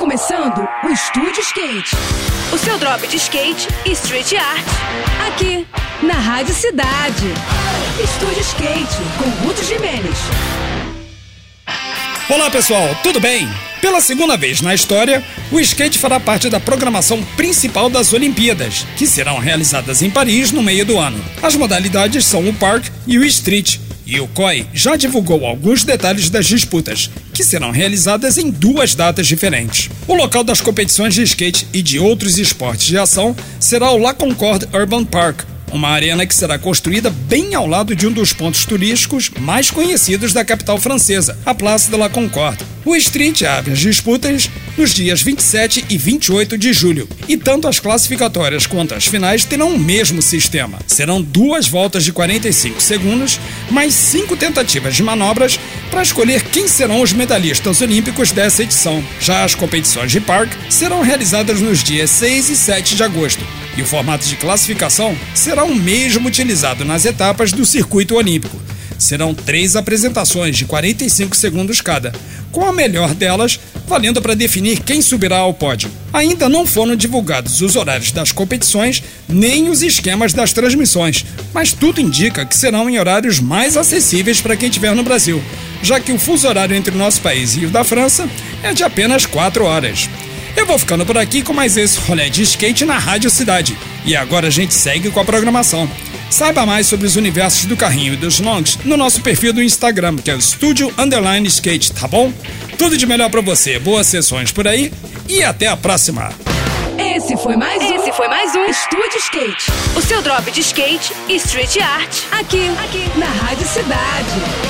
começando o Estúdio Skate. O seu drop de skate e street art. Aqui, na Rádio Cidade. Estúdio Skate, com Guto Jimenez. Olá pessoal, tudo bem? Pela segunda vez na história, o skate fará parte da programação principal das Olimpíadas, que serão realizadas em Paris no meio do ano. As modalidades são o Park e o Street, e o COI já divulgou alguns detalhes das disputas, que serão realizadas em duas datas diferentes. O local das competições de skate e de outros esportes de ação será o La Concorde Urban Park, uma arena que será construída bem ao lado de um dos pontos turísticos mais conhecidos da capital francesa, a Place de la Concorde. O Street abre as disputas nos dias 27 e 28 de julho, e tanto as classificatórias quanto as finais terão o mesmo sistema. Serão duas voltas de 45 segundos, mais cinco tentativas de manobras para escolher quem serão os medalhistas olímpicos dessa edição. Já as competições de parque serão realizadas nos dias 6 e 7 de agosto, e o formato de classificação será o mesmo utilizado nas etapas do circuito olímpico. Serão três apresentações de 45 segundos cada, com a melhor delas valendo para definir quem subirá ao pódio. Ainda não foram divulgados os horários das competições nem os esquemas das transmissões, mas tudo indica que serão em horários mais acessíveis para quem estiver no Brasil, já que o fuso horário entre o nosso país e o da França é de apenas 4 horas. Eu vou ficando por aqui com mais esse rolê de skate na Rádio Cidade. E agora a gente segue com a programação. Saiba mais sobre os universos do carrinho e dos longs no nosso perfil do Instagram, que é o Studio Underline Skate, tá bom? Tudo de melhor para você, boas sessões por aí e até a próxima! Esse foi mais um. Esse foi mais um Estúdio Skate. O seu drop de skate e street art. Aqui, aqui, na Rádio Cidade.